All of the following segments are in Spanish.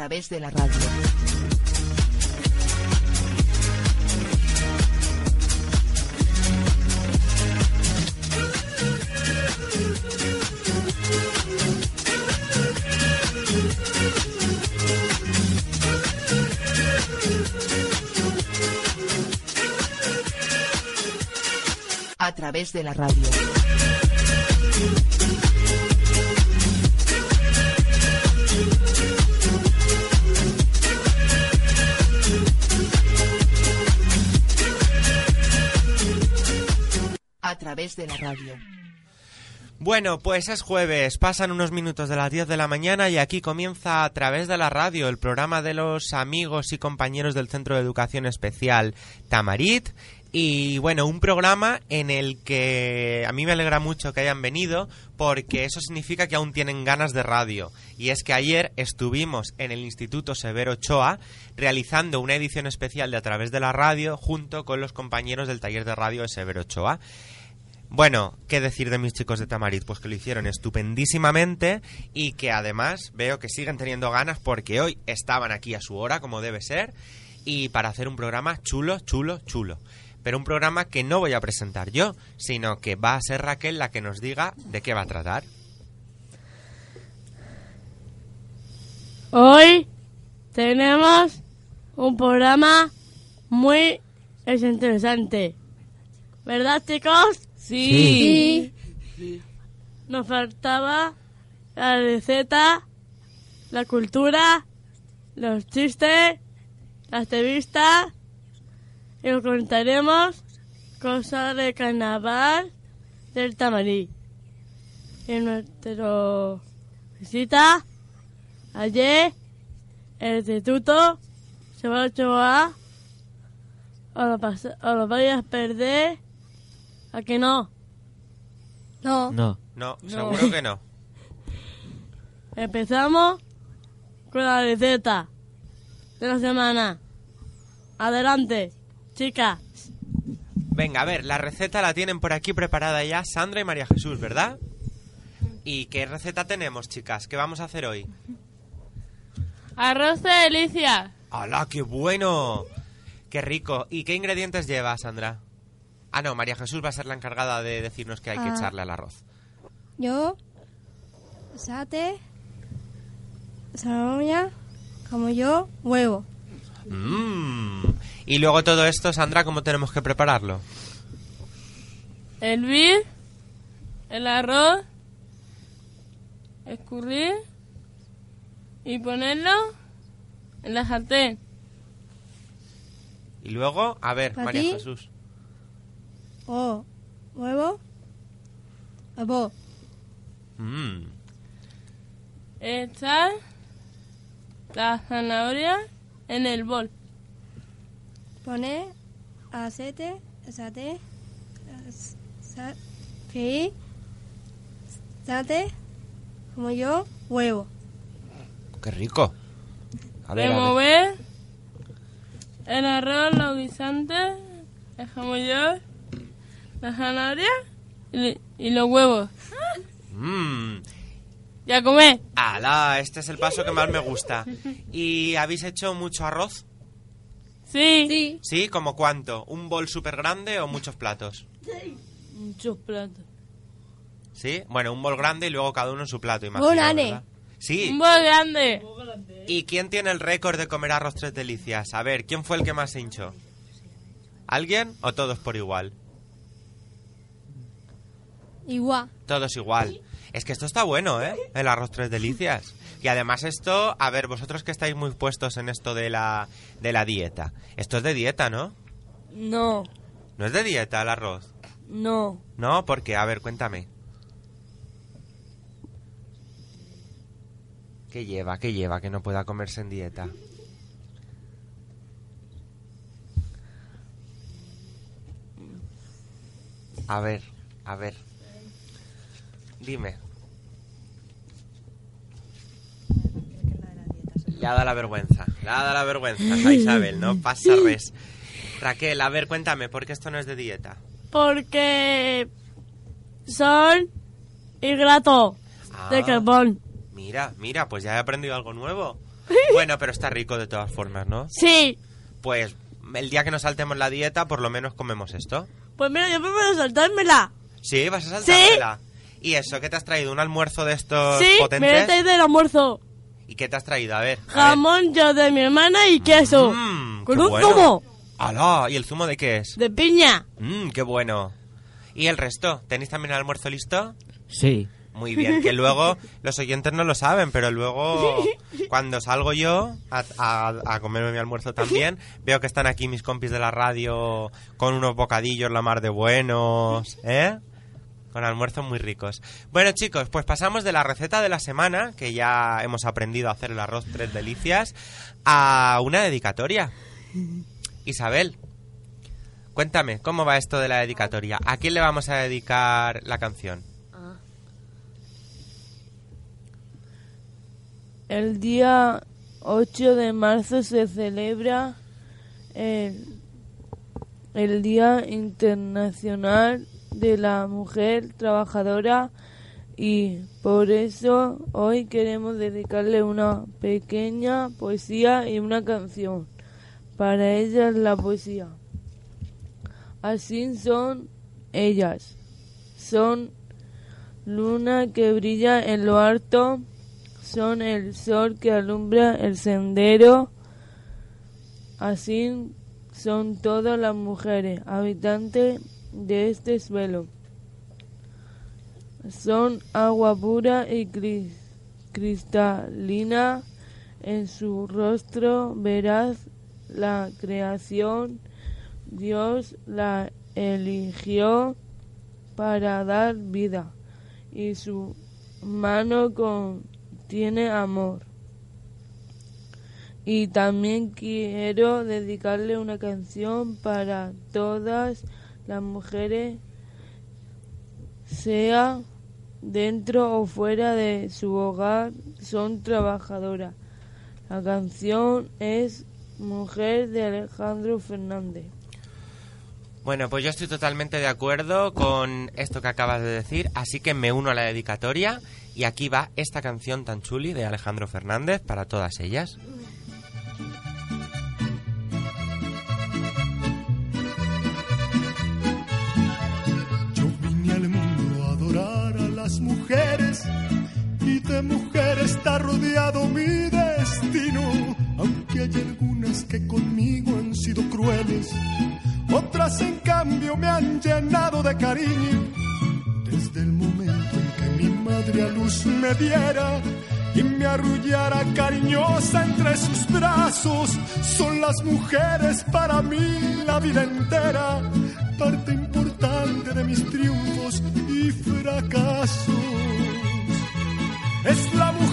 través de la radio. A través de la radio. Través de la radio. Bueno, pues es jueves, pasan unos minutos de las 10 de la mañana y aquí comienza a través de la radio el programa de los amigos y compañeros del Centro de Educación Especial Tamarit. Y bueno, un programa en el que a mí me alegra mucho que hayan venido porque eso significa que aún tienen ganas de radio. Y es que ayer estuvimos en el Instituto Severo Ochoa realizando una edición especial de A través de la radio junto con los compañeros del taller de radio de Severo Ochoa. Bueno, ¿qué decir de mis chicos de Tamarit? Pues que lo hicieron estupendísimamente y que además veo que siguen teniendo ganas porque hoy estaban aquí a su hora, como debe ser, y para hacer un programa chulo, chulo, chulo. Pero un programa que no voy a presentar yo, sino que va a ser Raquel la que nos diga de qué va a tratar. Hoy tenemos un programa muy interesante. ¿Verdad, chicos? Sí. Nos faltaba la receta, la cultura, los chistes, las entrevistas y os contaremos cosas de carnaval del Tamarí. En nuestra visita ayer el instituto se va a Ochoa o lo, pas- o lo vais a perder ¿a que no? No. No. No, seguro que no. Empezamos con la receta de la semana. Adelante, chicas. Venga, a ver, la receta la tienen por aquí preparada ya Sandra y María Jesús, ¿verdad? ¿Y qué receta tenemos, chicas? ¿Qué vamos a hacer hoy? Arroz de delicia. ¡Hala, qué bueno! ¡Qué rico! ¿Y qué ingredientes lleva, Sandra? Ah, no, María Jesús va a ser la encargada de decirnos qué hay que Ah. echarle al arroz. Yo, sate, zanahoria, como yo, huevo. Mmm. Y luego todo esto, Sandra, ¿cómo tenemos que prepararlo? Hervir el arroz, escurrir y ponerlo en la sartén. Y luego, a ver, ¿Para María ti? Jesús. O, huevo, huevo. Mmm. Echar la zanahoria en el bol. Poner aceite, sate, sa, freír, sate, como yo, huevo. ¡Qué rico! Ver. Remover el arroz, los guisantes, el jamollón, la zanahoria y, y los huevos. Mmm. Ya comer. ¡Hala! Este es el paso que más me gusta. ¿Y habéis hecho mucho arroz? Sí. Sí. ¿Sí? ¿Como cuánto? ¿Un bol súper grande o muchos platos? Muchos platos. ¿Sí? Bueno, un bol grande y luego cada uno en su plato, imagino, Bol grande. ¿verdad? Sí. Un bol grande. ¿Y quién tiene el récord de comer arroz tres delicias? A ver, ¿quién fue el que más se hinchó? ¿Alguien o todos por igual? Igual. Todos igual. Es que esto está bueno, ¿eh? El arroz tres delicias. Y además esto, a ver, vosotros que estáis muy puestos en esto de la, de la dieta. Esto es de dieta, ¿no? No, ¿No es de dieta el arroz? no. No, porque, a ver, cuéntame. ¿Qué lleva? ¿Qué lleva que no pueda comerse en dieta? A ver, a ver. Dime. Le ha dado la vergüenza. Le ha dado la vergüenza a Isabel, ¿no? Pasa res. Raquel, a ver, cuéntame, ¿por qué esto no es de dieta? Porque son hidratos de Ah. carbón. Mira, mira, pues ya he aprendido algo nuevo. Bueno, pero está rico de todas formas, ¿no? Sí. Pues el día que nos saltemos la dieta, por lo menos comemos esto. Pues mira, yo prefiero saltármela. Sí, vas a saltártela. ¿Y eso? ¿Qué te has traído? ¿Un almuerzo de estos sí, me he potentes? traído el almuerzo. ¿Y qué te has traído? A ver. a ver. Jamón yo de mi hermana y queso. Mm, con un bueno. zumo ¡Hala! ¿Y el zumo de qué es? de piña. Mmm, qué bueno. ¿Y el resto? ¿Tenéis también el almuerzo listo? Sí. Muy bien, que luego los oyentes no lo saben, pero luego cuando salgo yo a, a- a comerme mi almuerzo también, veo que están aquí mis compis de la radio con unos bocadillos la mar de buenos, ¿eh? Con almuerzos muy ricos. Bueno chicos, pues pasamos de la receta de la semana, que ya hemos aprendido a hacer el arroz tres delicias, a una dedicatoria. Isabel, cuéntame, ¿cómo va esto de la dedicatoria? ¿A quién le vamos a dedicar la canción? El día 8 de marzo se celebra el, el Día Internacional de la Mujer Trabajadora y por eso hoy queremos dedicarle una pequeña poesía y una canción. Para ellas la poesía. Así son ellas. Son luna que brilla en lo alto son el sol que alumbra el sendero. Así son todas las mujeres habitantes de este suelo. Son agua pura y cris- cristalina. En su rostro verás la creación. Dios la eligió para dar vida y su mano contiene amor. Y también quiero dedicarle una canción para todas las mujeres, sea dentro o fuera de su hogar, son trabajadoras. La canción es Mujer de Alejandro Fernández. Bueno, pues yo estoy totalmente de acuerdo con esto que acabas de decir, así que me uno a la dedicatoria y aquí va esta canción tan chuli de Alejandro Fernández para todas ellas. Rodeado mi destino. Aunque hay algunas que conmigo han sido crueles, otras en cambio me han llenado de cariño. Desde el momento en que mi madre a luz me diera y me arrullara cariñosa entre sus brazos, son las mujeres para mí la vida entera, parte importante de mis triunfos y fracasos. Es la mujer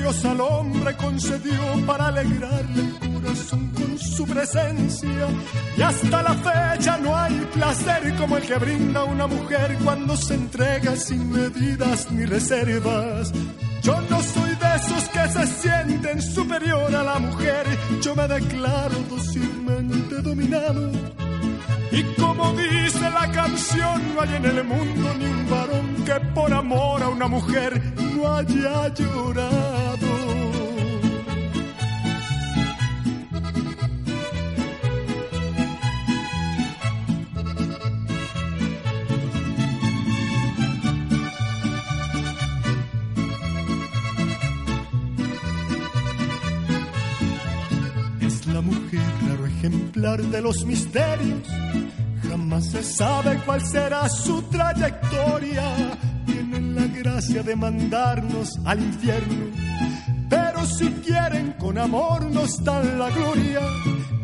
Dios al hombre concedió para alegrarle el corazón con su presencia. Y hasta la fecha no hay placer como el que brinda una mujer cuando se entrega sin medidas ni reservas. Yo no soy esos que se sienten superior a la mujer, yo me declaro dócilmente dominado. Y como dice la canción, no hay en el mundo ni un varón que por amor a una mujer no haya llorado. De los misterios. Jamás se sabe cuál será su trayectoria. Tienen la gracia de mandarnos al infierno. Pero si quieren con amor nos dan la gloria.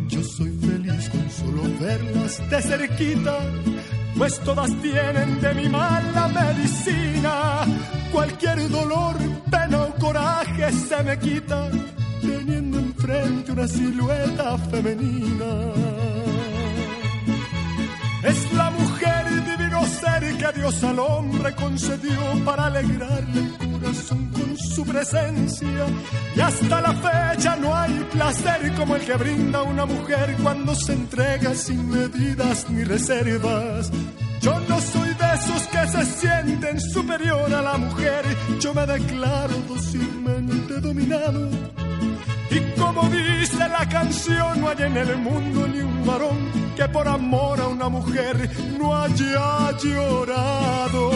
Yo soy feliz con solo verlas de cerquita, pues todas tienen de mi mala medicina. Cualquier dolor, pena o coraje se me quita, teniendo enfrente una silueta femenina. Es la mujer divino ser que Dios al hombre concedió para alegrarle el corazón con su presencia. Y hasta la fecha no hay placer como el que brinda una mujer cuando se entrega sin medidas ni reservas. Yo no soy de esos que se sienten superior a la mujer, yo me declaro dócilmente dominado. Como dice la canción, no hay en el mundo ni un varón que por amor a una mujer no haya llorado.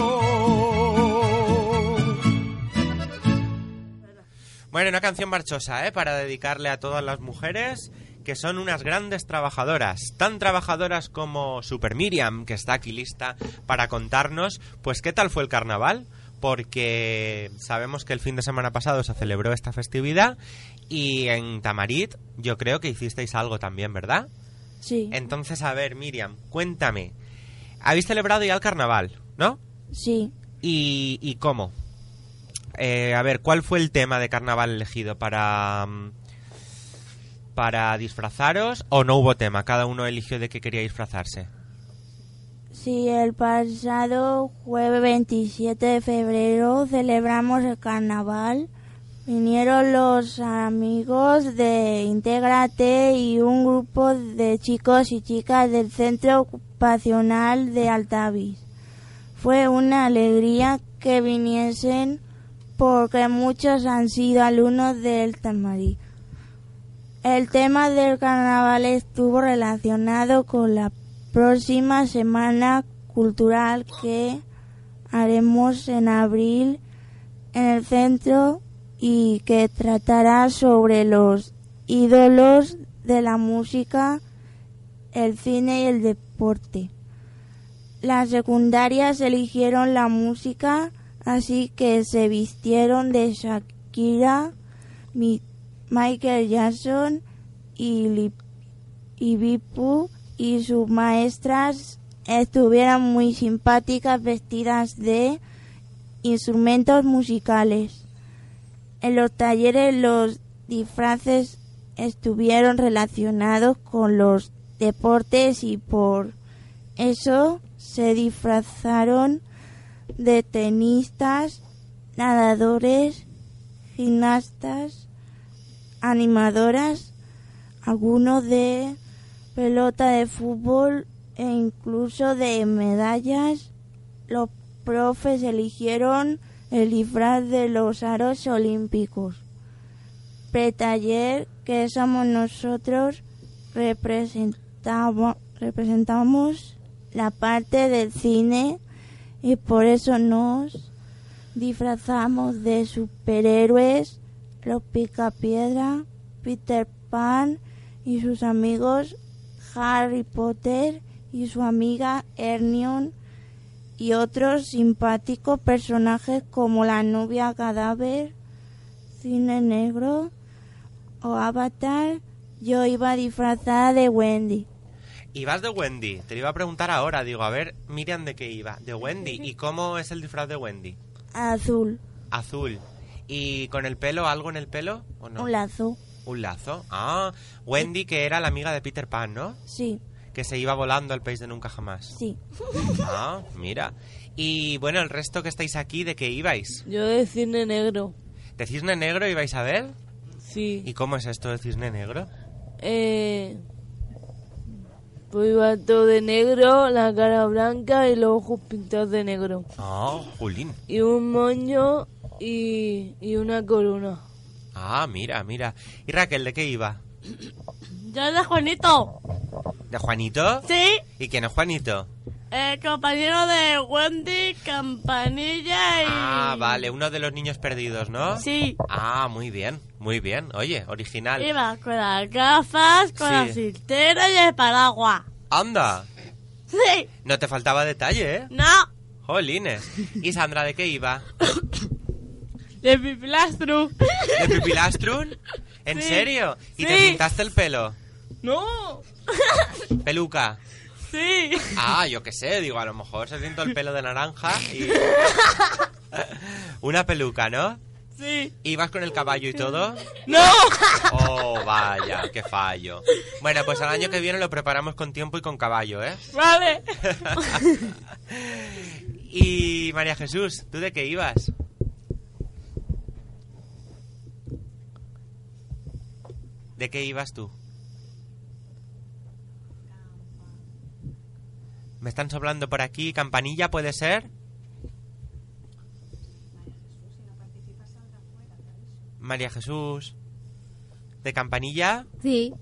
Bueno, una canción marchosa, ¿eh? Para dedicarle a todas las mujeres que son unas grandes trabajadoras, tan trabajadoras como Super Miriam, que está aquí lista para contarnos, pues qué tal fue el carnaval, porque sabemos que el fin de semana pasado se celebró esta festividad y en Tamarit yo creo que hicisteis algo también, ¿verdad? Sí. Entonces, a ver, Miriam, cuéntame, habéis celebrado ya el carnaval, ¿no? Sí. ¿Y, y cómo? Eh, a ver, ¿cuál fue el tema de carnaval elegido para, mm, para disfrazaros o no hubo tema? Cada uno eligió de qué quería disfrazarse. Sí, el pasado jueves 27 de febrero celebramos el carnaval. Vinieron los amigos de Intégrate y un grupo de chicos y chicas del Centro Ocupacional de Altavis. Fue una alegría que viniesen porque muchos han sido alumnos del Tamarí. El tema del carnaval estuvo relacionado con la próxima semana cultural que haremos en abril en el centro y que tratará sobre los ídolos de la música, el cine y el deporte. Las secundarias eligieron la música, así que se vistieron de Shakira, Mi- Michael Jackson y, y Bipu y sus maestras estuvieron muy simpáticas vestidas de instrumentos musicales. En los talleres los disfraces estuvieron relacionados con los deportes y por eso se disfrazaron de tenistas, nadadores, gimnastas, animadoras, algunos de pelota de fútbol e incluso de medallas. Los profes eligieron el disfraz de los aros olímpicos. Pretaller, que somos nosotros, representamos, la parte del cine y por eso nos disfrazamos de superhéroes, los Picapiedra, Peter Pan y sus amigos Harry Potter y su amiga Hermione y otros simpáticos personajes como la novia cadáver, cine negro o Avatar. Yo iba disfrazada de Wendy. Ibas de Wendy, te lo iba a preguntar ahora, digo, a ver, Miriam, ¿de qué iba? De Wendy, ¿y cómo es el disfraz de Wendy? Azul, Azul. ¿Y con el pelo, algo en el pelo o no? un lazo. Un lazo. Ah, Wendy que era la amiga de Peter Pan, ¿no? Sí, Que se iba volando al país de nunca jamás. sí. Ah, mira. Y bueno, el resto que estáis aquí, ¿de qué ibais? Yo de cine negro. ¿De cisne negro ibais a ver? Sí. ¿Y cómo es esto de cisne negro? Eh, pues iba todo de negro, la cara blanca y los ojos pintados de negro. Ah, Julín. Y un moño y, y una corona. Ah, mira, mira. ¿Y Raquel, de qué iba? Yo de Juanito. ¿De Juanito? Sí, ¿Y quién es Juanito? el compañero de Wendy, Campanilla y... Ah, vale, uno de los niños perdidos, ¿no? Sí, Ah, muy bien, muy bien. Oye, original. iba con las gafas, con Sí. la cintera y el paraguas. Anda, Sí, no te faltaba detalle, ¿eh? no, Jolines. ¿Y Sandra de qué iba? de Pipilastru. ¿De Pipilastrun? ¿En Sí. serio? ¿Y te pintaste el pelo? No. Peluca. Sí. Ah, yo qué sé, digo, a lo mejor se siento el pelo de naranja y... Una peluca, ¿no? Sí. ¿Y vas con el caballo y todo? No. Oh, vaya, qué fallo. Bueno, pues al año que viene lo preparamos con tiempo y con caballo, ¿eh? Vale. y María Jesús, ¿tú de qué ibas? ¿De qué ibas tú? Me están soplando por aquí. ¿Campanilla puede ser? María Jesús. ¿De campanilla? Sí.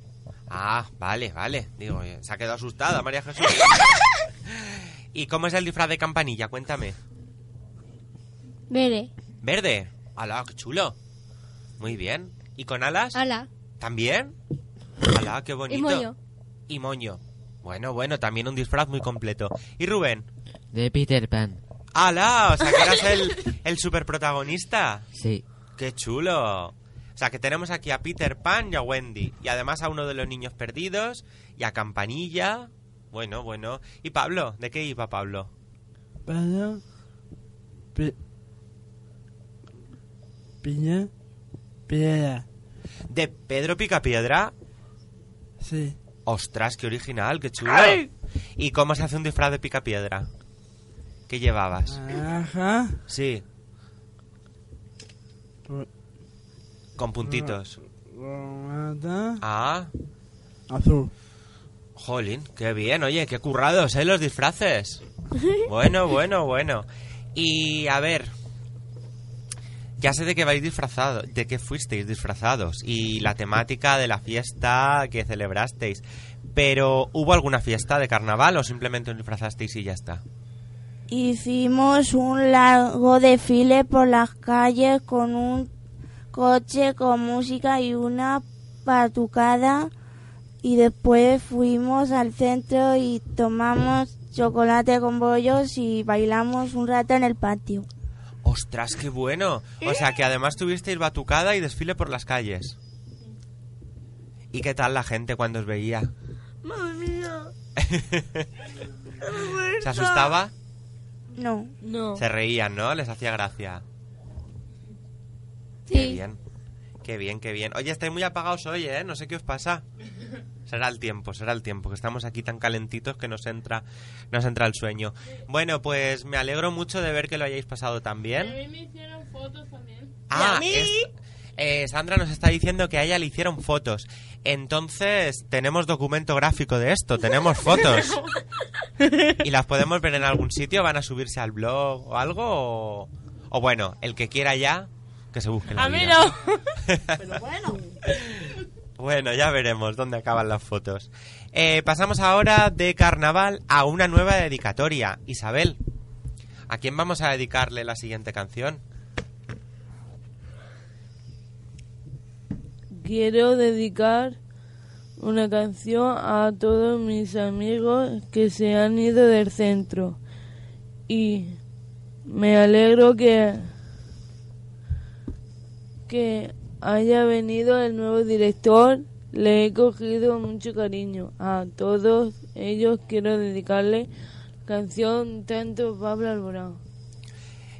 Ah, vale, vale. Digo, eh, se ha quedado asustada María Jesús. ¿Y cómo es el disfraz de campanilla? Cuéntame. Vere. Verde. ¡Hala, qué chulo! Muy bien. ¿Y con alas? Hola. ¿También? ¡Hala, qué bonito! Y moño. Y moño. Bueno, bueno, también un disfraz muy completo. ¿Y Rubén? De Peter Pan. ¡Hala! O sea, que eras el, el superprotagonista. Sí. ¡Qué chulo! O sea, que tenemos aquí a Peter Pan y a Wendy. Y además a uno de los niños perdidos. Y a Campanilla. Bueno, bueno. ¿Y Pablo? ¿De qué iba Pablo? Pi- Piña. Piedra. ¿De Pedro Picapiedra? Sí. ¡Ostras, qué original, qué chulo! Ay. ¿Y cómo se hace un disfraz de Picapiedra? ¿Qué llevabas? Ajá. Sí, con puntitos. Ah, Azul. jolín, qué bien, oye, qué currados, ¿eh? Los disfraces. Bueno, bueno, bueno. Y a ver, ya sé de qué vais disfrazados, de qué fuisteis disfrazados y la temática de la fiesta que celebrasteis. Pero, ¿hubo alguna fiesta de carnaval o simplemente os disfrazasteis y ya está? Hicimos un largo desfile por las calles con un coche con música y una batucada y después fuimos al centro y tomamos chocolate con bollos y bailamos un rato en el patio. ¡Ostras, qué bueno! O sea, que además tuvisteis batucada y desfile por las calles. ¿Y qué tal la gente cuando os veía? Madre mía. ¿Se asustaba? No, No. Se reían, ¿no? Les hacía gracia. Qué Sí. bien. Qué bien, qué bien. Oye, estáis muy apagados hoy, ¿eh? No sé qué os pasa. Será el tiempo, será el tiempo, que estamos aquí tan calentitos que nos entra, nos entra el sueño. Bueno, pues me alegro mucho de ver que lo hayáis pasado tan A bien. mí me hicieron fotos también. Ah, mí? es- eh, Sandra nos está diciendo que a ella le hicieron fotos. Entonces, tenemos documento gráfico de esto, tenemos fotos. ¿Y las podemos ver en algún sitio? ¿Van a subirse al blog o algo? O, o bueno, el que quiera ya, que se busque la A mí no. Bueno, ya veremos dónde acaban las fotos. Eh, pasamos ahora de carnaval a una nueva dedicatoria. Isabel, ¿a quién vamos a dedicarle la siguiente canción? Quiero dedicar una canción a todos mis amigos que se han ido del centro. Y me alegro que que haya venido el nuevo director. Le he cogido mucho cariño. A todos ellos quiero dedicarle canción tanto Pablo Alborán.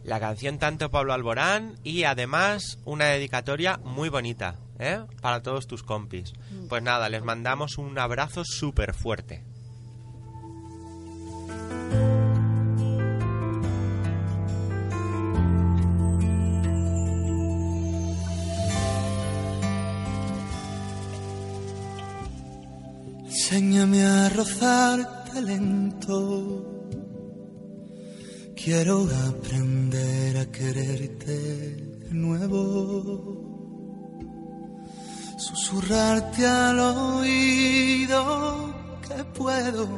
La canción tanto Pablo Alborán y además una dedicatoria muy bonita, ¿eh? Para todos tus compis. Pues nada, les mandamos un abrazo súper fuerte. Enséñame a rozarte lento. Quiero aprender a quererte de nuevo. Susurrarte al oído que puedo.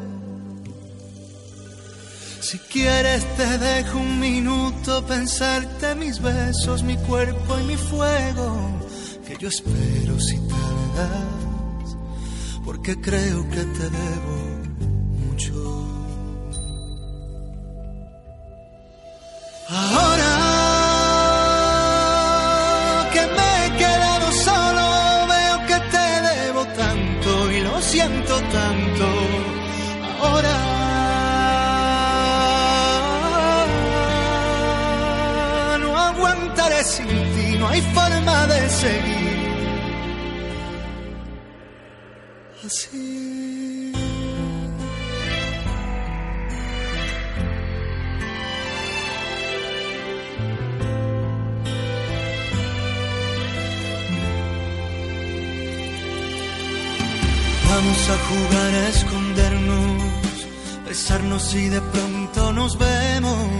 Si quieres te dejo un minuto pensarte mis besos, mi cuerpo y mi fuego. Que yo espero si tardas porque creo que te debo mucho. Ahora que me he quedado solo, veo que te debo tanto y lo siento tanto. Ahora. No aguantaré sin ti, no hay forma de seguir Vamos a jugar a escondernos, besarnos y de pronto nos vemos.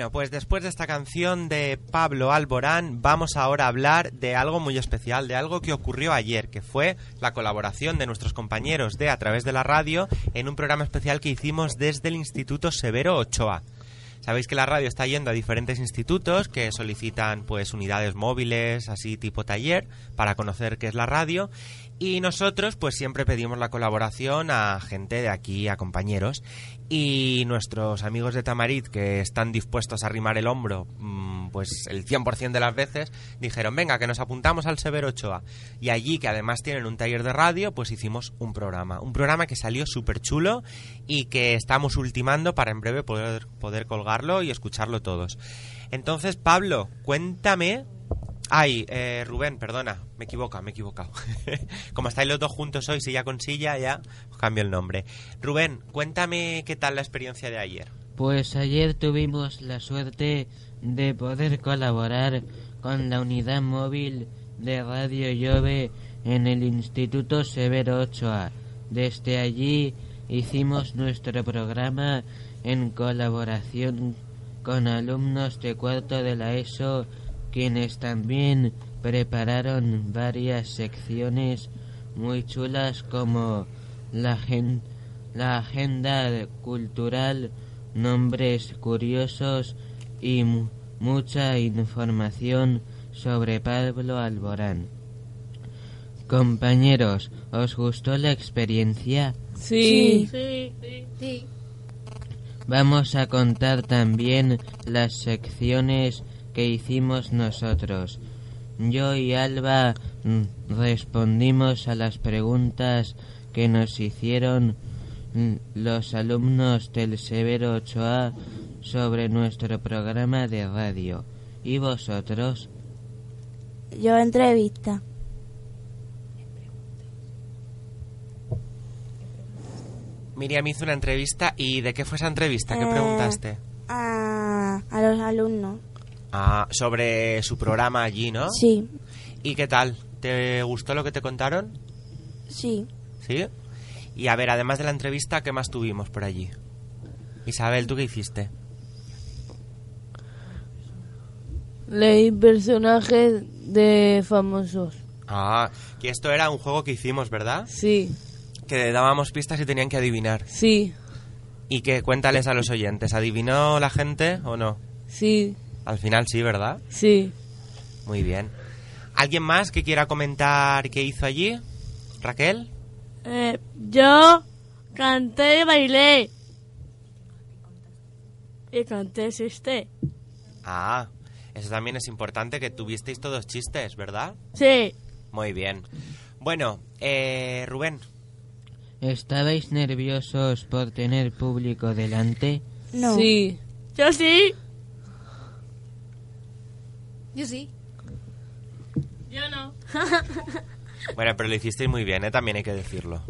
Bueno, pues después de esta canción de Pablo Alborán, vamos ahora a hablar de algo muy especial, de algo que ocurrió ayer, que fue la colaboración de nuestros compañeros de A través de la radio en un programa especial que hicimos desde el Instituto Severo Ochoa. Sabéis que la radio está yendo a diferentes institutos que solicitan pues unidades móviles, así tipo taller, para conocer qué es la radio. Y nosotros pues siempre pedimos la colaboración a gente de aquí, a compañeros. Y nuestros amigos de Tamarit, que están dispuestos a arrimar el hombro, mm, pues el 100% de las veces, dijeron, venga, que nos apuntamos al Severo Ochoa. Y allí, que además tienen un taller de radio, pues hicimos un programa. Un programa que salió súper chulo y que estamos ultimando para en breve poder, poder colgarlo y escucharlo todos. Entonces, Pablo, cuéntame... Ay, eh, Rubén, perdona, me equivoco, me he equivocado. Como estáis los dos juntos hoy, silla con silla, ya os cambio el nombre. Rubén, cuéntame qué tal la experiencia de ayer. Pues ayer tuvimos la suerte de poder colaborar con la unidad móvil de Radio Llove en el Instituto Severo Ochoa. Desde allí hicimos nuestro programa en colaboración con alumnos de cuarto de la ESO, quienes también prepararon varias secciones muy chulas como la, gen- la agenda cultural, nombres curiosos y mu- mucha información sobre Pablo Alborán. Compañeros, ¿os gustó la experiencia? Sí. Vamos a contar también las secciones que hicimos nosotros. Yo y Alba mm, respondimos a las preguntas que nos hicieron mm, los alumnos del Severo 8A sobre nuestro programa de radio. ¿Y vosotros? Yo entrevista. Miriam hizo una entrevista y ¿de qué fue esa entrevista? ¿Qué Eh, preguntaste? A, a los alumnos. Ah, sobre su programa allí, ¿no? Sí, ¿Y qué tal? ¿Te gustó lo que te contaron? sí. ¿Sí? Y a ver, además de la entrevista, ¿qué más tuvimos por allí? Isabel, ¿tú qué hiciste? Leí personajes de famosos. Ah, que esto era un juego que hicimos, ¿verdad? Sí, Que dábamos pistas y tenían que adivinar. sí, Y que cuéntales a los oyentes, ¿adivinó la gente o no? sí, Al final sí, ¿verdad? sí. Muy bien. ¿Alguien más que quiera comentar qué hizo allí? ¿Raquel? Eh, yo canté y bailé. Y canté este. Ah, eso también es importante que tuvisteis todos chistes, ¿verdad? Sí. Muy bien. Bueno, eh, Rubén, ¿Estabais nerviosos por tener público delante? No. Sí, Yo sí. Yo sí. Yo no. bueno, pero lo hicisteis muy bien, ¿eh? También hay que decirlo.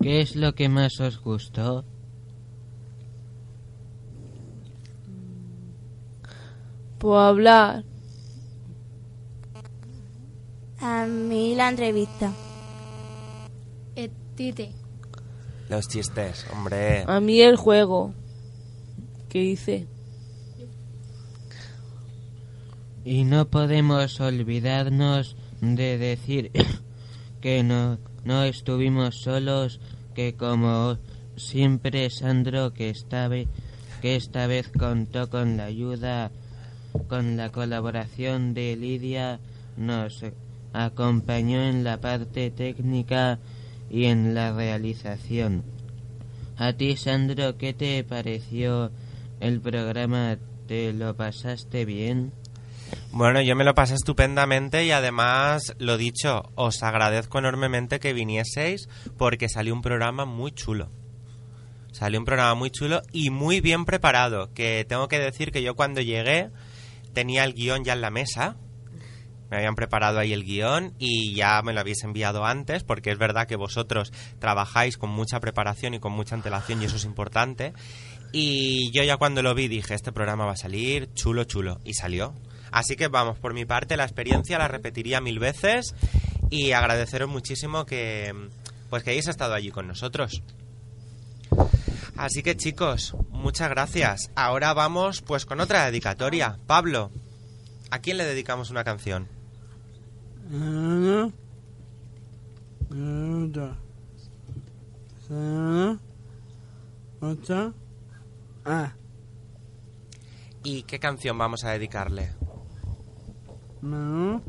¿Qué es lo que más os gustó? puedo hablar. A mí la entrevista. Eh, Tite. Los chistes, hombre. A mí el juego que hice. Y no podemos olvidarnos de decir que no, no estuvimos solos, que como siempre Sandro que esta vez, que esta vez contó con la ayuda, con la colaboración de Lidia, nos acompañó en la parte técnica y en la realización. A ti, Sandro, ¿qué te pareció el programa? ¿Te lo pasaste bien? Bueno, yo me lo pasé estupendamente y además, lo dicho, os agradezco enormemente que vinieseis porque salió un programa muy chulo. Salió un programa muy chulo y muy bien preparado, que tengo que decir que yo cuando llegué tenía el guion ya en la mesa. Me habían preparado ahí el guion y ya me lo habéis enviado antes, porque es verdad que vosotros trabajáis con mucha preparación y con mucha antelación y eso es importante. Y yo ya cuando lo vi dije, este programa va a salir chulo, chulo. Y salió. Así que vamos, por mi parte la experiencia la repetiría mil veces y agradeceros muchísimo que pues que hayáis estado allí con nosotros. Así que chicos, muchas gracias. Ahora vamos pues con otra dedicatoria. Pablo, ¿a quién le dedicamos una canción? Ah, ¿Y qué canción vamos a dedicarle? Menú.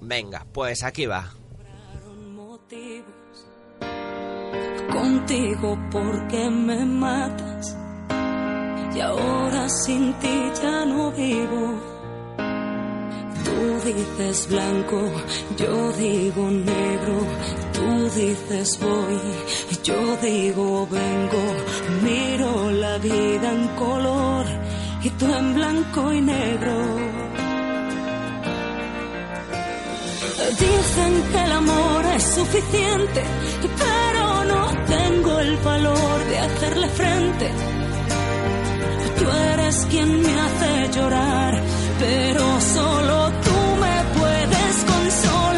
Venga, pues aquí va. contigo porque me matas y ahora sin ti ya no vivo. Tú dices blanco, yo digo negro, tú dices voy, yo digo vengo, miro la vida en color y tú en blanco y negro. Dicen que el amor es suficiente, pero no tengo el valor de hacerle frente. Tú eres quien me hace llorar, pero solo tú me puedes consolar.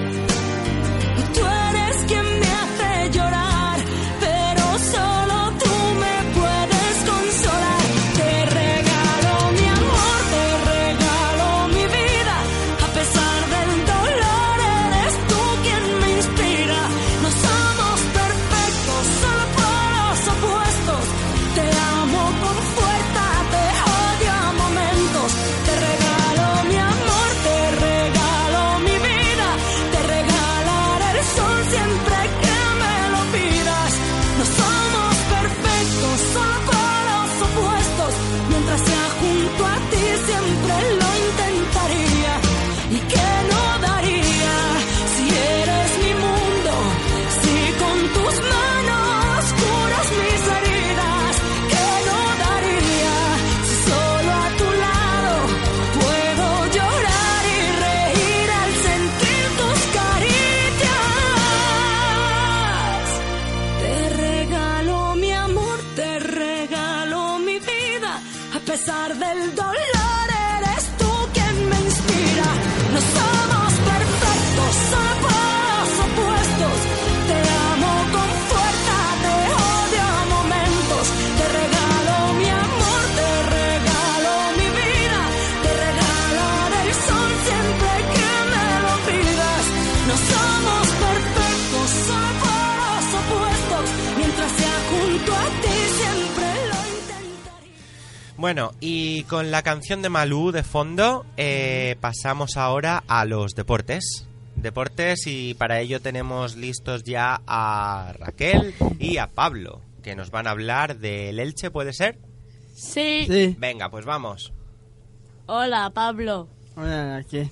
Bueno, y con la canción de Malú de fondo, eh, pasamos ahora a los deportes. Deportes y para ello tenemos listos ya a Raquel y a Pablo, que nos van a hablar del Elche, ¿puede ser? Sí. Sí. Venga, pues vamos. Hola, Pablo. Hola, aquí.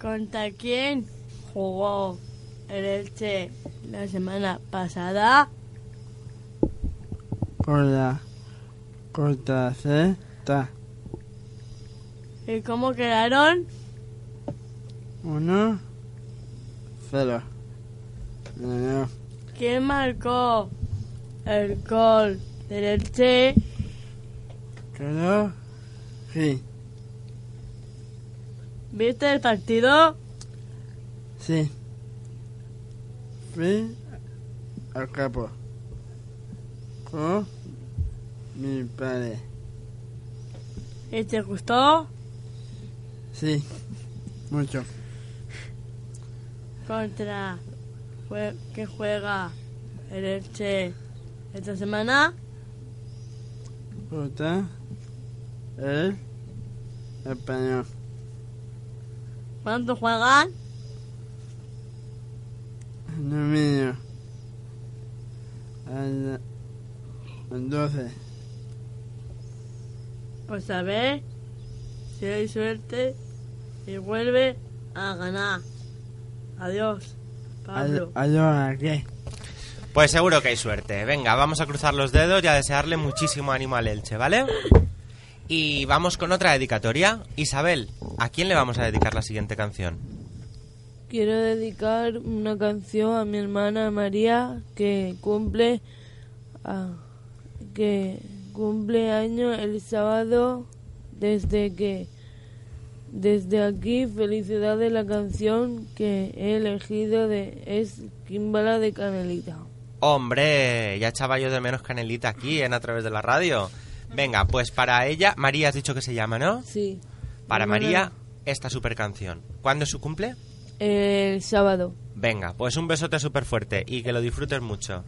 ¿Contra quién jugó el Elche la semana pasada? Con la corta Z. ¿Y cómo quedaron? Uno. Cero. No, ¿Quién marcó el gol del Elche? Creo. Sí. ¿Viste el partido? Sí. Fui al campo. Con mi padre. ¿Y te gustó? Sí. Mucho. ¿Contra jue- qué juega el Elche esta semana? Puta. El español. ¿Cuánto juegan? Dominio. Al, al 12. Pues a ver si hay suerte y vuelve a ganar. Adiós, Pablo. ¿Ayuda qué? Pues seguro que hay suerte. Venga, vamos a cruzar los dedos y a desearle muchísimo ánimo al Elche, ¿vale? Y vamos con otra dedicatoria. Isabel, ¿a quién le vamos a dedicar la siguiente canción? Quiero dedicar una canción a mi hermana María que cumple ah, que cumple año el sábado desde que desde aquí felicidades la canción que he elegido de es Kimbala de Canelita. Hombre, ya echaba yo de menos canelita aquí en A través de la radio. Venga, pues para ella, María has dicho que se llama, ¿no? Sí. Para María, esta super canción. ¿Cuándo es su cumple? El sábado. Venga, pues un besote súper fuerte y que lo disfrutes mucho.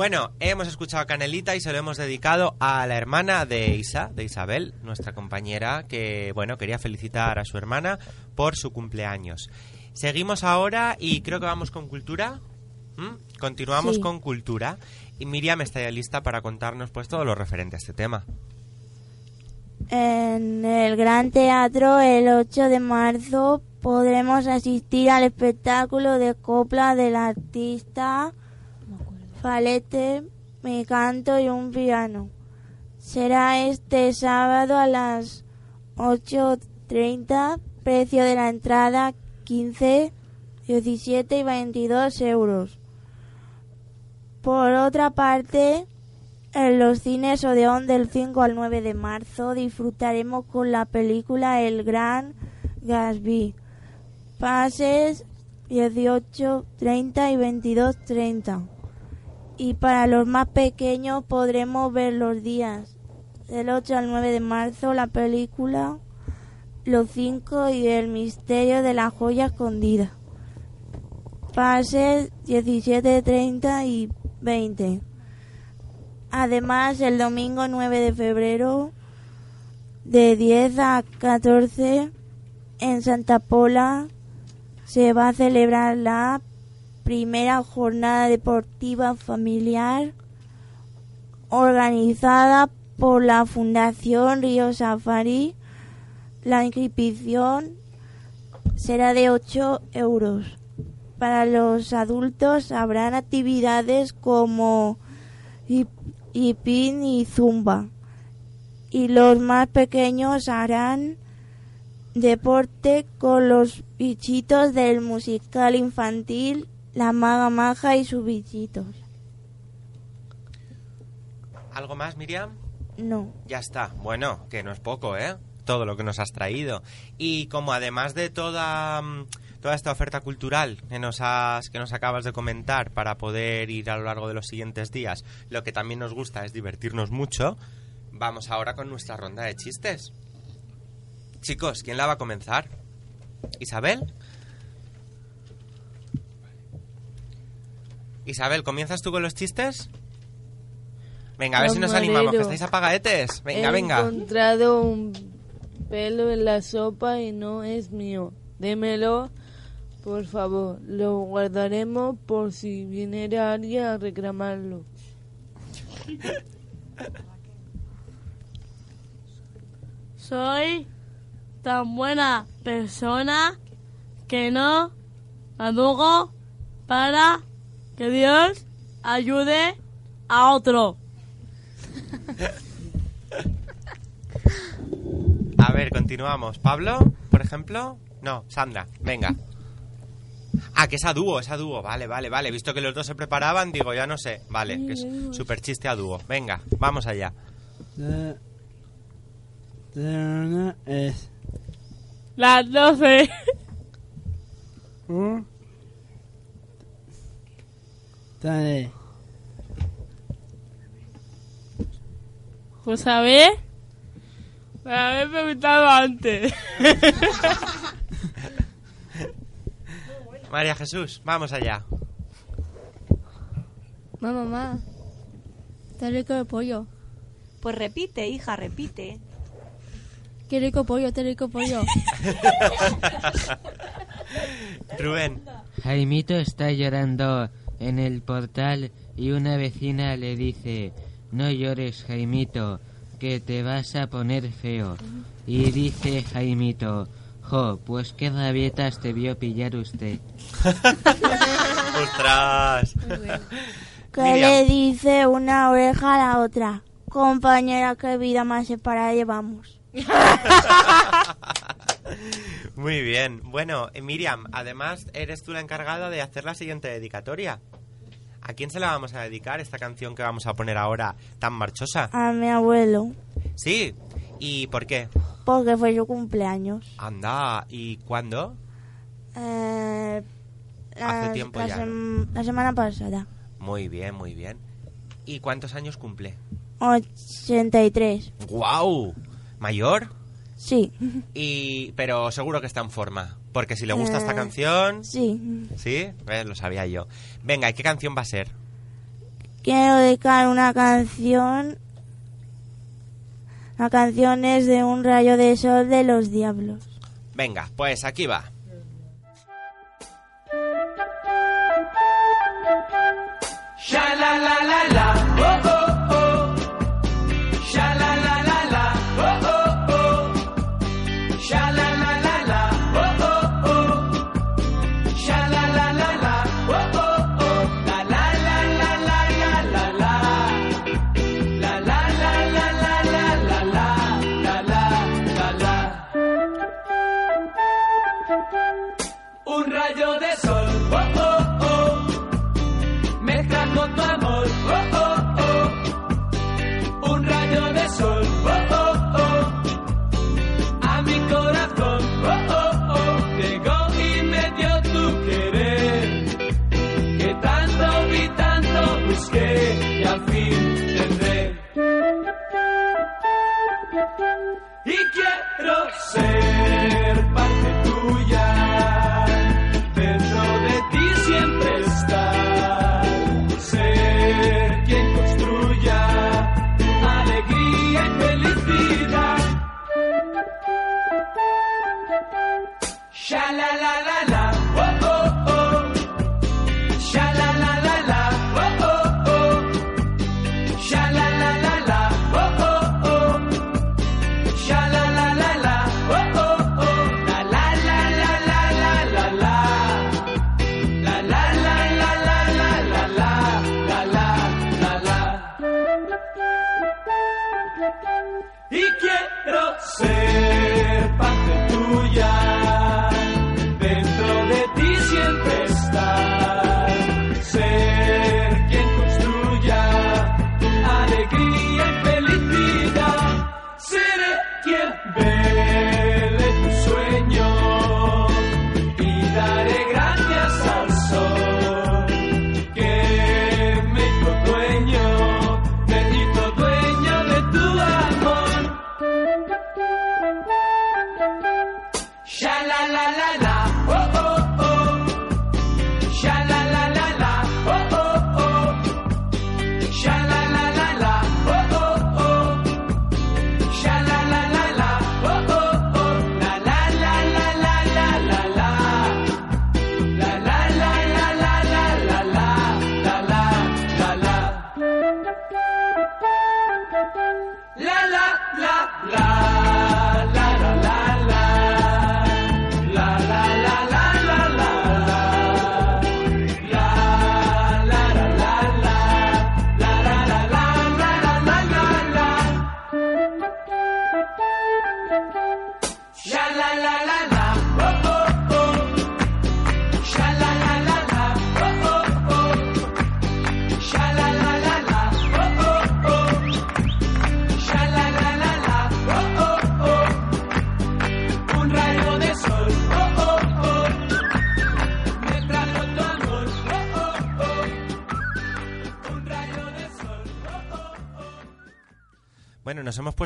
Bueno, hemos escuchado a Canelita y se lo hemos dedicado a la hermana de Isa, de Isabel, nuestra compañera, que, bueno, quería felicitar a su hermana por su cumpleaños. Seguimos ahora y creo que vamos con cultura. ¿Mm? Continuamos Sí. con cultura. Y Miriam está ya lista para contarnos pues todo lo referente a este tema. En el Gran Teatro el 8 de marzo podremos asistir al espectáculo de copla del artista Falete, mi canto y un piano. Será este sábado a las 8.30, precio de la entrada 15, 17 y 22 euros. Por otra parte, en los cines Odeón del 5 al 9 de marzo disfrutaremos con la película El Gran Gatsby. Pases 18, 30 y 22, 30. Y para los más pequeños podremos ver los días del 8 al 9 de marzo la película Los 5 y el misterio de la joya escondida. Pases 17, 30 y 20. Además, el domingo 9 de febrero, de 10 a 14, en Santa Pola, se va a celebrar la primera jornada deportiva familiar organizada por la Fundación Río Safari. La inscripción será de 8 euros. Para los adultos habrán actividades como hip- hipín y zumba. Y los más pequeños harán deporte con los bichitos del musical infantil La Maga Maja y sus bichitos. ¿Algo más, Miriam? No. Ya está. Bueno, que no es poco, ¿eh? Todo lo que nos has traído. Y como además de toda, mm, toda esta oferta cultural que nos, has, que nos acabas de comentar para poder ir a lo largo de los siguientes días, lo que también nos gusta es divertirnos mucho, vamos ahora con nuestra ronda de chistes. Chicos, ¿quién la va a comenzar? ¿Isabel? Isabel, ¿comienzas tú con los chistes? Venga, a ver si nos animamos, que estáis apagadetes. Venga, He venga. encontrado un pelo en la sopa y no es mío. Démelo, por favor. Lo guardaremos por si viniera alguien a reclamarlo. Soy tan buena persona que no madrugo para que Dios ayude a otro. A ver, continuamos. ¿Pablo, por ejemplo? No, Sandra, venga. Ah, que es a dúo, es a dúo. Vale, vale, vale. Visto que los dos se preparaban, digo, ya no sé. Vale, que es super chiste a dúo. Venga, vamos allá. Las doce. ¿Mm? Dale. Pues a ver. Me habéis preguntado antes. María Jesús, vamos allá. Mamá, mamá. Está rico el pollo. Pues repite, hija, repite. Qué rico pollo, qué rico pollo. Rubén. Jaimito está llorando en el portal y una vecina le dice, no llores Jaimito, que te vas a poner feo. Y dice Jaimito, jo, pues qué rabietas te vio pillar usted. ¡Ostras! ¿Qué Miriam. le dice una oreja a la otra? Compañera, qué vida más separada llevamos. Muy bien. Bueno, eh, Miriam, además eres tú la encargada de hacer la siguiente dedicatoria. ¿A quién se la vamos a dedicar esta canción que vamos a poner ahora tan marchosa? A mi abuelo, Sí. ¿Y por qué? porque fue su cumpleaños. Anda, ¿y cuándo? Eh, Hace tiempo la, ya, sem- la semana pasada. Muy bien, muy bien. ¿Y cuántos años cumple? 83. ¡Guau! ¿Mayor? Sí. Y pero seguro que está en forma, porque si le gusta esta Eh, canción, Sí. ¿sí? Eh, lo sabía yo. Venga, ¿y qué canción va a ser? Quiero dedicar una canción. La canción es de un rayo de sol de los diablos. Venga, pues aquí va. Sha la la la la,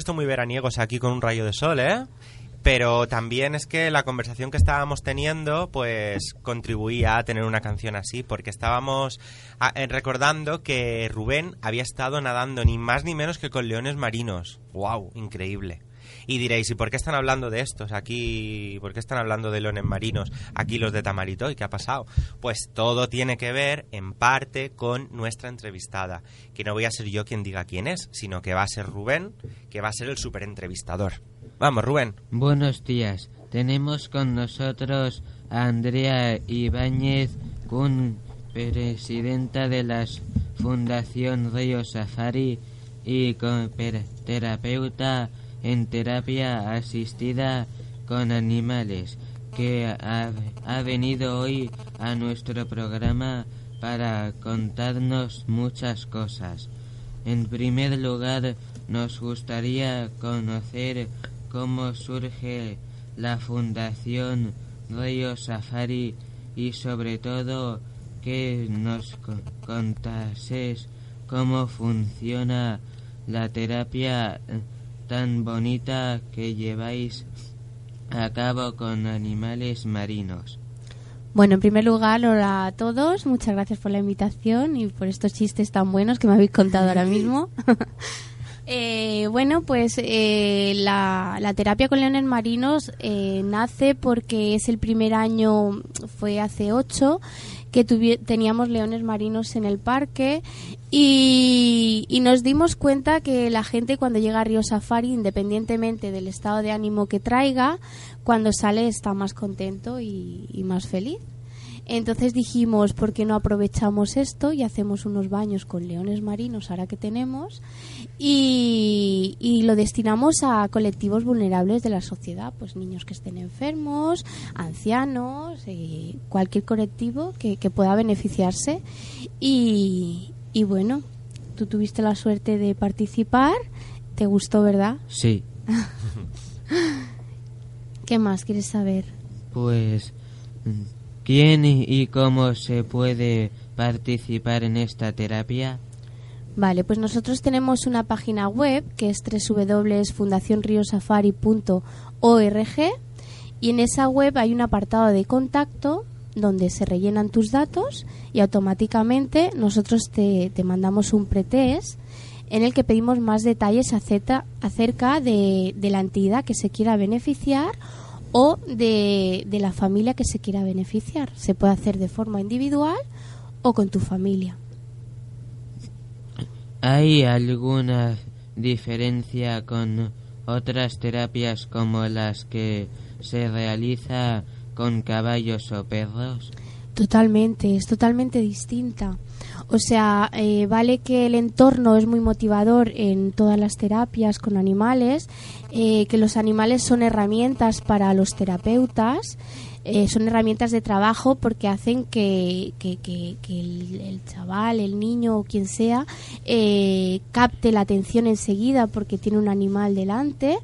puesto muy veraniegos aquí con un rayo de sol, ¿eh? Pero también es que la conversación que estábamos teniendo, pues contribuía a tener una canción así, porque estábamos ah, eh, recordando que Rubén había estado nadando ni más ni menos que con leones marinos. ¡Wow! Increíble. Y diréis, ¿y por qué están hablando de estos aquí? ¿Por qué están hablando de leones marinos aquí los de Tamarito? ¿Y qué ha pasado? Pues todo tiene que ver, en parte, con nuestra entrevistada. Que no voy a ser yo quien diga quién es, sino que va a ser Rubén, que va a ser el superentrevistador. Vamos, Rubén. Buenos días. Tenemos con nosotros a Andrea Ibáñez, presidenta de la Fundación Río Safari y terapeuta en terapia asistida con animales, que ha, ha venido hoy a nuestro programa para contarnos muchas cosas. En primer lugar, nos gustaría conocer cómo surge la Fundación Río Safari y sobre todo que nos co- contases cómo funciona la terapia tan bonita que lleváis a cabo con animales marinos. Bueno, en primer lugar, hola a todos. Muchas gracias por la invitación y por estos chistes tan buenos que me habéis contado ahora mismo. Eh, bueno, pues eh, la, la terapia con leones marinos eh, nace porque es el primer año, fue hace ocho, que teníamos leones marinos en el parque y, y nos dimos cuenta que la gente cuando llega a Río Safari, independientemente del estado de ánimo que traiga, cuando sale está más contento y más feliz. Entonces dijimos, ¿por qué no aprovechamos esto y hacemos unos baños con leones marinos ahora que tenemos? Y, y lo destinamos a colectivos vulnerables de la sociedad, pues niños que estén enfermos, ancianos, eh, cualquier colectivo que, que pueda beneficiarse. Y, y bueno, tú tuviste la suerte de participar, te gustó, ¿verdad? Sí, ¿Qué más quieres saber? pues ¿quién y cómo se puede participar en esta terapia? Vale, pues nosotros tenemos una página web que es www.fundacionriosafari.org y en esa web hay un apartado de contacto donde se rellenan tus datos y automáticamente nosotros te, te mandamos un pretest en el que pedimos más detalles acerca de, de la entidad que se quiera beneficiar o de, de la familia que se quiera beneficiar. Se puede hacer de forma individual o con tu familia. ¿Hay alguna diferencia con otras terapias como las que se realiza con caballos o perros? Totalmente, es totalmente distinta. O sea, eh, vale que el entorno es muy motivador en todas las terapias con animales, eh, que los animales son herramientas para los terapeutas, eh, son herramientas de trabajo porque hacen que, que- que- que el, el chaval, el niño o quien sea, eh, capte la atención enseguida porque tiene un animal delante.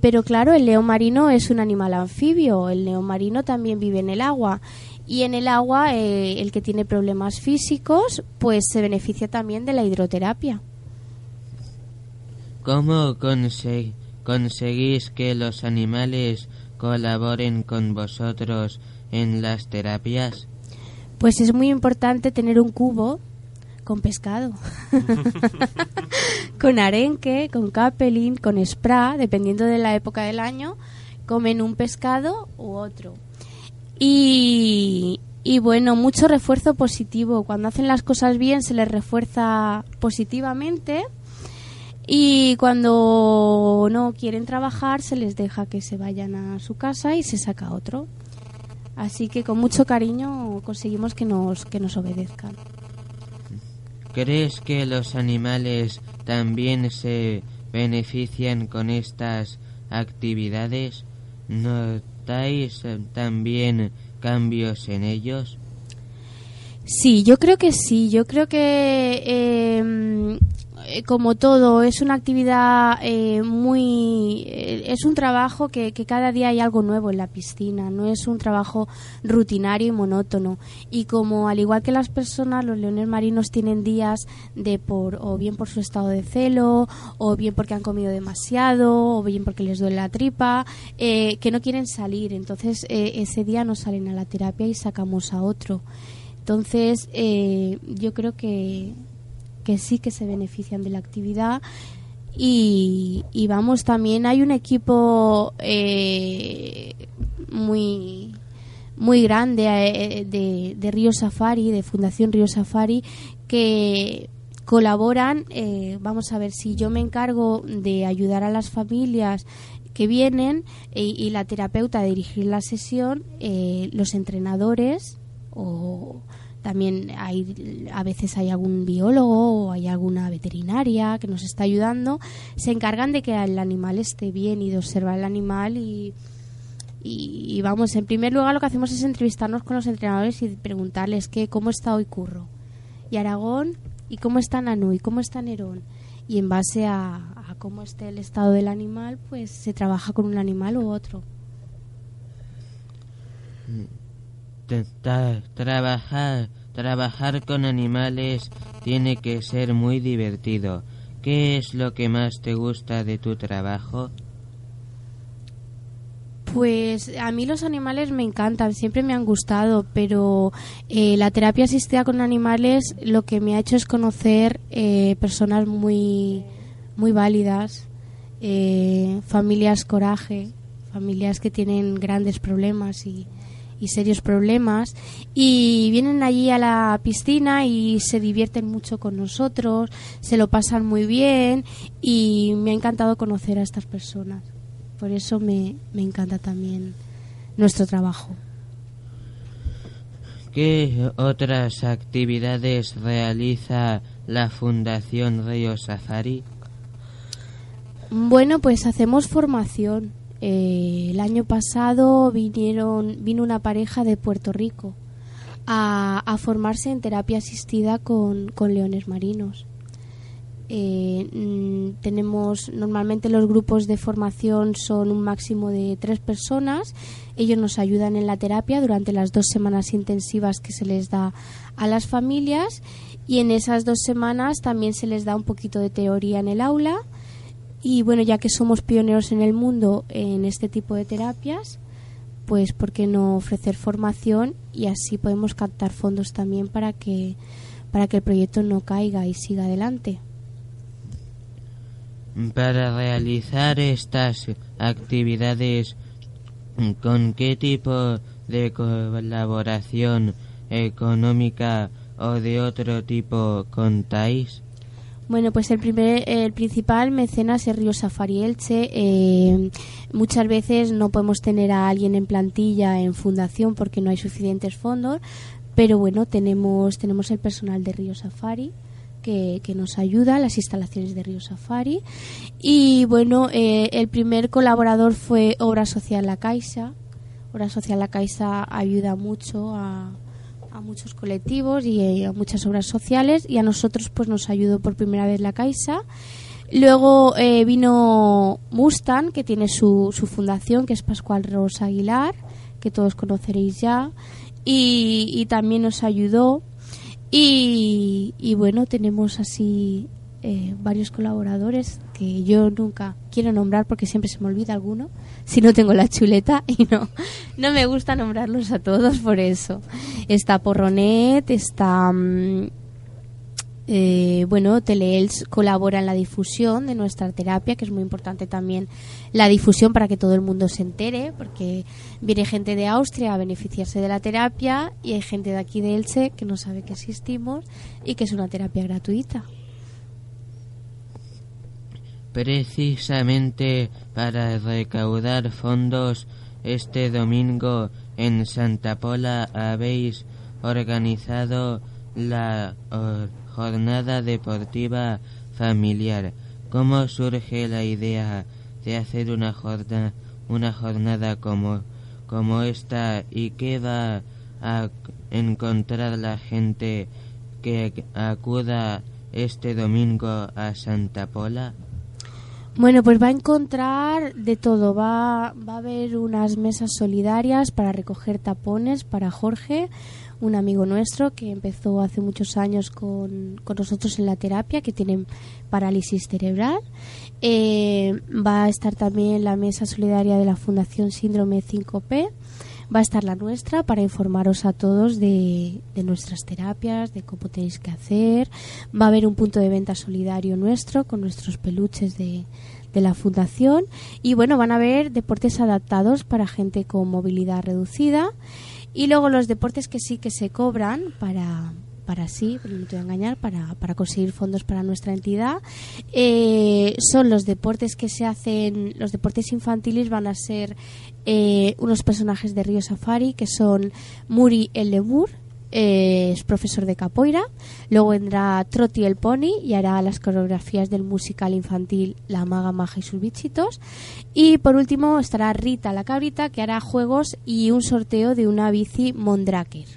Pero claro, el león marino es un animal anfibio, el león marino también vive en el agua y en el agua eh, el que tiene problemas físicos pues se beneficia también de la hidroterapia. ¿Cómo conse- conseguís que los animales colaboren con vosotros en las terapias? Pues es muy importante tener un cubo con pescado, con arenque, con capelin, con spra, dependiendo de la época del año, comen un pescado u otro. Y, y bueno, mucho refuerzo positivo. Cuando hacen las cosas bien se les refuerza positivamente y cuando no quieren trabajar se les deja que se vayan a su casa y se saca otro. Así que con mucho cariño conseguimos que nos, que nos obedezcan. ¿Crees que los animales también se benefician con estas actividades? ¿Notáis eh, también cambios en ellos? Sí, yo creo que sí. Yo creo que eh, como todo, es una actividad eh, muy... eh, es un trabajo que, que cada día hay algo nuevo en la piscina, no es un trabajo rutinario y monótono. Y como al igual que las personas, los leones marinos tienen días de por o bien por su estado de celo, o bien porque han comido demasiado, o bien porque les duele la tripa, eh, que no quieren salir. Entonces eh, ese día no salen a la terapia y sacamos a otro. Entonces eh, yo creo que, que sí que se benefician de la actividad. Y, y vamos, también hay un equipo eh, muy muy grande eh, de, de Río Safari, de Fundación Río Safari, que colaboran. eh, vamos a ver si yo me encargo de ayudar a las familias que vienen eh, y la terapeuta de dirigir la sesión, eh, los entrenadores o también hay a veces hay algún biólogo o hay alguna veterinaria que nos está ayudando. Se encargan de que el animal esté bien y de observar el animal y, y, vamos en primer lugar lo que hacemos es entrevistarnos con los entrenadores y preguntarles que cómo está hoy Curro y Aragón y cómo está Nanu y cómo está Nerón. Y en base a, cómo esté el estado del animal pues se trabaja con un animal u otro. Ta- trabajar, trabajar con animales tiene que ser muy divertido. ¿Qué es lo que más te gusta de tu trabajo? Pues a mí los animales me encantan, siempre me han gustado, pero eh, la terapia asistida con animales lo que me ha hecho es conocer eh, personas muy, muy válidas, eh, familias coraje, familias que tienen grandes problemas y, y serios problemas y vienen allí a la piscina y se divierten mucho con nosotros, se lo pasan muy bien y me ha encantado conocer a estas personas. Por eso me, me encanta también nuestro trabajo. ¿Qué otras actividades realiza la Fundación Río Safari? Bueno, pues hacemos formación. Eh, el año pasado vinieron, vino una pareja de Puerto Rico a, formarse en terapia asistida con, con leones marinos. Eh, mm, tenemos normalmente los grupos de formación son un máximo de tres personas. Ellos nos ayudan en la terapia durante las dos semanas intensivas que se les da a las familias y en esas dos semanas también se les da un poquito de teoría en el aula. Y bueno, ya que somos pioneros en el mundo en este tipo de terapias, pues ¿por qué no ofrecer formación y así podemos captar fondos también para que para que el proyecto no caiga y siga adelante? Para realizar estas actividades, ¿con qué tipo de colaboración económica o de otro tipo contáis? Bueno, pues el primer, el principal mecenas es Río Safari Elche. Eh, muchas veces no podemos tener a alguien en plantilla en fundación porque no hay suficientes fondos, pero bueno, tenemos tenemos el personal de Río Safari que, que nos ayuda, las instalaciones de Río Safari. Y bueno, eh, el primer colaborador fue Obra Social La Caixa. Obra Social La Caixa ayuda mucho a, a muchos colectivos y a muchas obras sociales y a nosotros pues nos ayudó por primera vez la Caixa. Luego eh, vino Mustang, que tiene su, su fundación, que es Pascual Rosa Aguilar, que todos conoceréis ya, y, y también nos ayudó. Y, y bueno, tenemos así eh, varios colaboradores que yo nunca quiero nombrar porque siempre se me olvida alguno si no tengo la chuleta y no no me gusta nombrarlos a todos por eso. Está Porronet está mm, eh, bueno Teleels colabora en la difusión de nuestra terapia que es muy importante también la difusión para que todo el mundo se entere porque viene gente de Austria a beneficiarse de la terapia y hay gente de aquí de Elche que no sabe que existimos y que es una terapia gratuita Precisamente para recaudar fondos, este domingo en Santa Pola habéis organizado la jornada deportiva familiar. ¿Cómo surge la idea de hacer una jornada, una jornada como, como esta y qué va a encontrar la gente que acuda este domingo a Santa Pola? Bueno, pues va a encontrar de todo. Va, va a haber unas mesas solidarias para recoger tapones para Jorge, un amigo nuestro que empezó hace muchos años con, con nosotros en la terapia, que tiene parálisis cerebral. Eh, va a estar también la mesa solidaria de la Fundación Síndrome 5P. Va a estar la nuestra para informaros a todos de, de nuestras terapias, de cómo tenéis que hacer. Va a haber un punto de venta solidario nuestro con nuestros peluches de, de la fundación. Y bueno, van a haber deportes adaptados para gente con movilidad reducida. Y luego los deportes que sí que se cobran para, para sí, no te voy a engañar, para, para conseguir fondos para nuestra entidad, eh, son los deportes que se hacen, los deportes infantiles van a ser eh, unos personajes de Río Safari que son Muri el Lemur, eh, es profesor de capoeira, luego vendrá Troti el Pony y hará las coreografías del musical infantil La Maga Maja y sus bichitos, y por último estará Rita la cabrita que hará juegos y un sorteo de una bici Mondraker.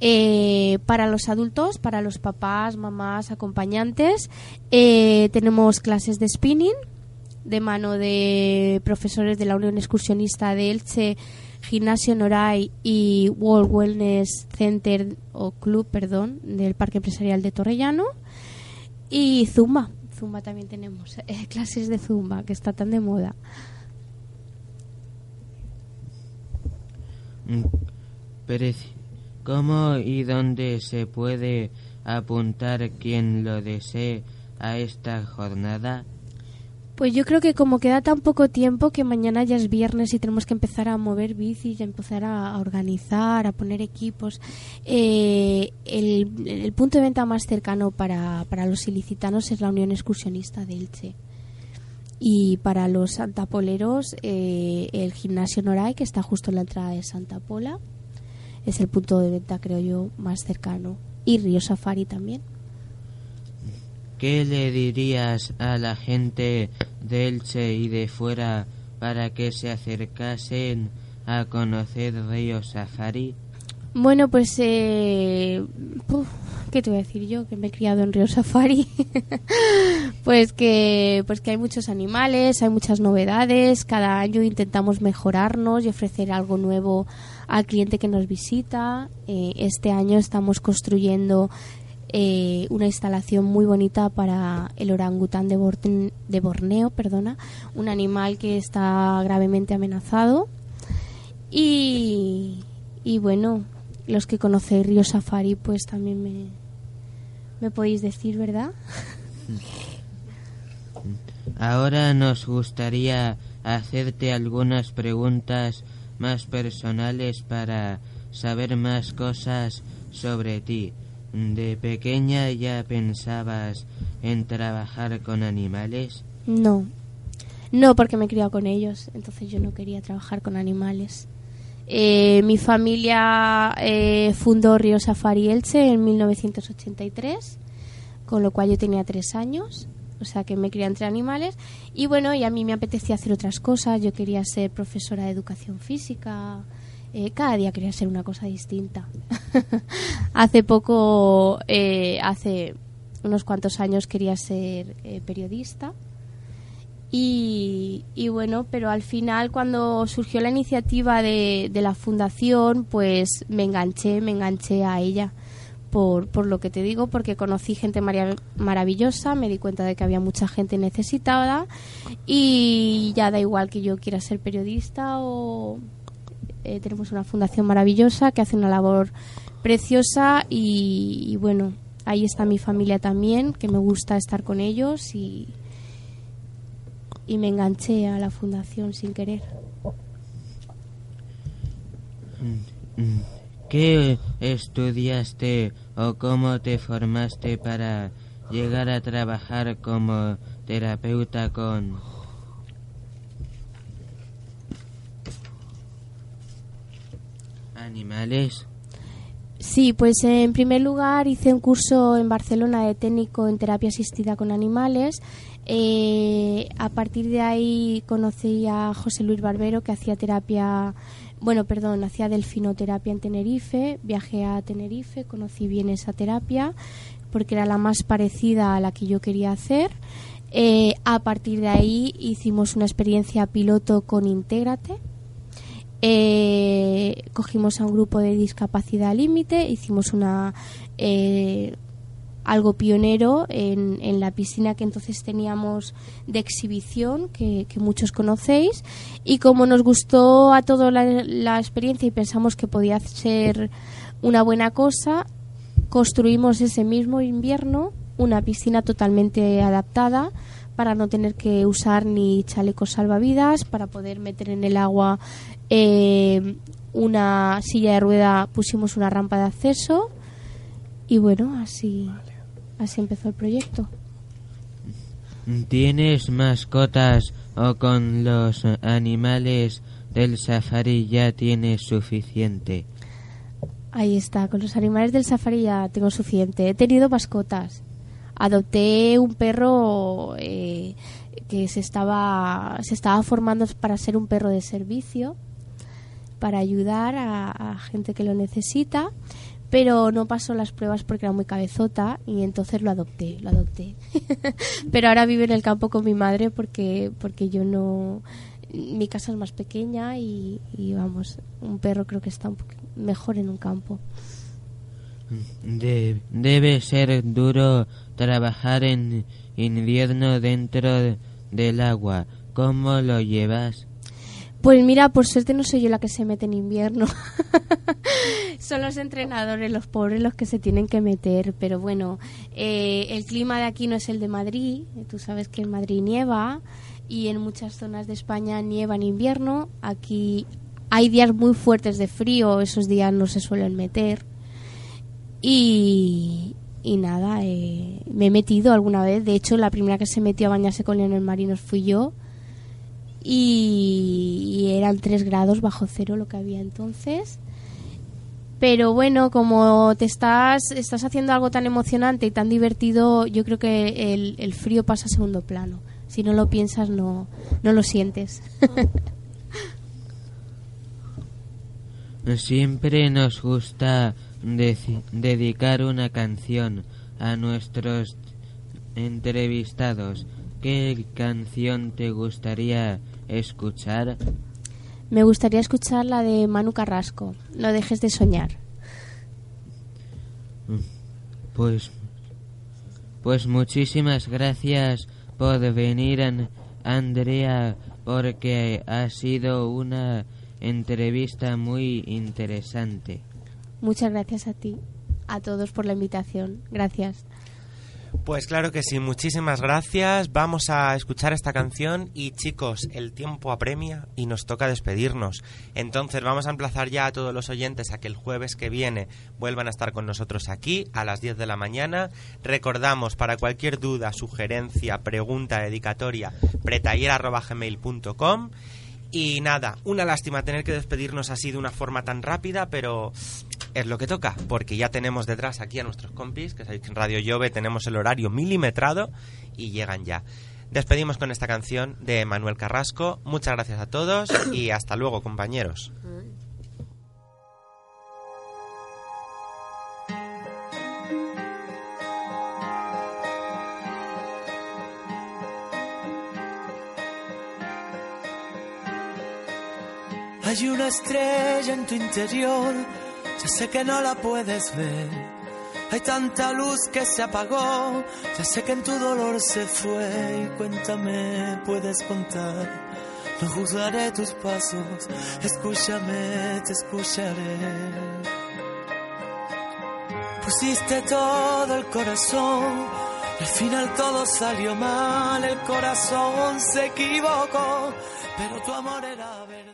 Eh, para los adultos, para los papás, mamás, acompañantes, tenemos clases de spinning de mano de profesores de la Unión Excursionista de Elche, Gimnasio Noray y World Wellness Center o Club, perdón, del Parque Empresarial de Torrellano. Y Zumba, Zumba también tenemos, eh, clases de Zumba, que está tan de moda. Mm, Preci- ¿Cómo y dónde se puede apuntar quien lo desee a esta jornada? Pues yo creo que como queda tan poco tiempo que mañana ya es viernes y tenemos que empezar a mover bicis, a empezar a, organizar, a poner equipos. eh, el, el punto de venta más cercano para, para los ilicitanos es la Unión Excursionista de Elche. Y para los santapoleros, eh, el gimnasio Noray, que está justo en la entrada de Santa Pola, es el punto de venta, creo yo, más cercano. Y Río Safari también. ¿Qué le dirías a la gente de Elche y de fuera para que se acercasen a conocer Río Safari? Bueno, pues, eh, puf, ¿qué te voy a decir yo? Que me he criado en Río Safari. pues que, pues que hay muchos animales, hay muchas novedades. Cada año intentamos mejorarnos y ofrecer algo nuevo al cliente que nos visita. Eh, este año estamos construyendo eh, una instalación muy bonita para el orangután de, de Borneo, perdona, un animal que está gravemente amenazado. Y, y bueno, los que conocéis Río Safari, pues también me, me podéis decir, ¿verdad? Ahora nos gustaría hacerte algunas preguntas más personales para saber más cosas sobre ti. ¿De pequeña ya pensabas en trabajar con animales? No, no porque me he criado con ellos, entonces yo no quería trabajar con animales. Eh, mi familia eh, fundó Río Safari Elche en 1983, con lo cual yo tenía tres años, o sea que me crié entre animales. Y bueno, y a mí me apetecía hacer otras cosas, yo quería ser profesora de educación física, eh, cada día quería ser una cosa distinta. hace poco, eh, hace unos cuantos años quería ser eh, periodista. Y, y bueno, pero al final cuando surgió la iniciativa de, la fundación, pues me enganché, me enganché a ella. Por, por lo que te digo, porque conocí gente maravillosa, me di cuenta de que había mucha gente necesitada y ya da igual que yo quiera ser periodista o eh, tenemos una fundación maravillosa que hace una labor preciosa y, y bueno, ahí está mi familia también, que me gusta estar con ellos y, y me enganché a la fundación sin querer. ¿Qué estudiaste o cómo te formaste para llegar a trabajar como terapeuta con animales? Sí, pues en primer lugar hice un curso en Barcelona de técnico en terapia asistida con animales. Eh, a partir de ahí conocí a José Luis Barbero que hacía terapia bueno, perdón, hacía delfinoterapia en Tenerife, viajé a Tenerife, conocí bien esa terapia porque era la más parecida a la que yo quería hacer. Eh, a partir de ahí hicimos una experiencia piloto con Intégrate. Eh, cogimos a un grupo de discapacidad límite, hicimos una eh, algo pionero en, la piscina que entonces teníamos de exhibición, que, que muchos conocéis, y como nos gustó a toda la, la, experiencia y pensamos que podía ser una buena cosa, construimos ese mismo invierno una piscina totalmente adaptada para no tener que usar ni chalecos salvavidas, para poder meter en el agua eh, una silla de rueda, pusimos una rampa de acceso y bueno, así, así empezó el proyecto. ¿Tienes mascotas o con los animales del safari ya tienes suficiente? Ahí está, con los animales del safari ya tengo suficiente. He tenido mascotas. Adopté un perro eh, que se estaba, se estaba formando para ser un perro de servicio, para ayudar a, gente que lo necesita pero no pasó las pruebas porque era muy cabezota y entonces lo adopté, lo adopté. pero ahora vive en el campo con mi madre porque porque yo no mi casa es más pequeña y, y vamos, un perro creo que está un mejor en un campo. De, debe ser duro trabajar en invierno dentro del agua. ¿Cómo lo llevas? Pues mira, por suerte no soy yo la que se mete en invierno. Son los entrenadores, los pobres, los que se tienen que meter. Pero bueno, eh, el clima de aquí no es el de Madrid. Tú sabes que en Madrid nieva y en muchas zonas de España nieva en invierno. Aquí hay días muy fuertes de frío, esos días no se suelen meter. Y, y nada, eh, me he metido alguna vez. De hecho, la primera que se metió a bañarse con leones marinos fui yo y, eran 3 grados bajo cero lo que había entonces. Pero bueno, como te estás, estás haciendo algo tan emocionante y tan divertido, yo creo que el, el frío pasa a segundo plano. Si no lo piensas, no, no lo sientes. Siempre nos gusta dedicar una canción a nuestros entrevistados. ¿Qué canción te gustaría escuchar? Me gustaría escuchar la de Manu Carrasco, No dejes de soñar. Pues, pues muchísimas gracias por venir, Andrea, porque ha sido una entrevista muy interesante. Muchas gracias a ti, a todos por la invitación. Gracias. Pues claro que sí, muchísimas gracias. Vamos a escuchar esta canción y chicos, el tiempo apremia y nos toca despedirnos. Entonces vamos a emplazar ya a todos los oyentes a que el jueves que viene vuelvan a estar con nosotros aquí a las 10 de la mañana. Recordamos para cualquier duda, sugerencia, pregunta, dedicatoria, pretaller.gmail.com y nada, una lástima tener que despedirnos así de una forma tan rápida, pero es lo que toca, porque ya tenemos detrás aquí a nuestros compis, que sabéis que en Radio Llove tenemos el horario milimetrado y llegan ya. Despedimos con esta canción de Manuel Carrasco. Muchas gracias a todos y hasta luego, compañeros. Hay una estrella en tu interior, ya sé que no la puedes ver. Hay tanta luz que se apagó, ya sé que en tu dolor se fue. Y cuéntame, puedes contar. No juzgaré tus pasos, escúchame, te escucharé. Pusiste todo el corazón, al final todo salió mal, el corazón se equivocó, pero tu amor era verdad.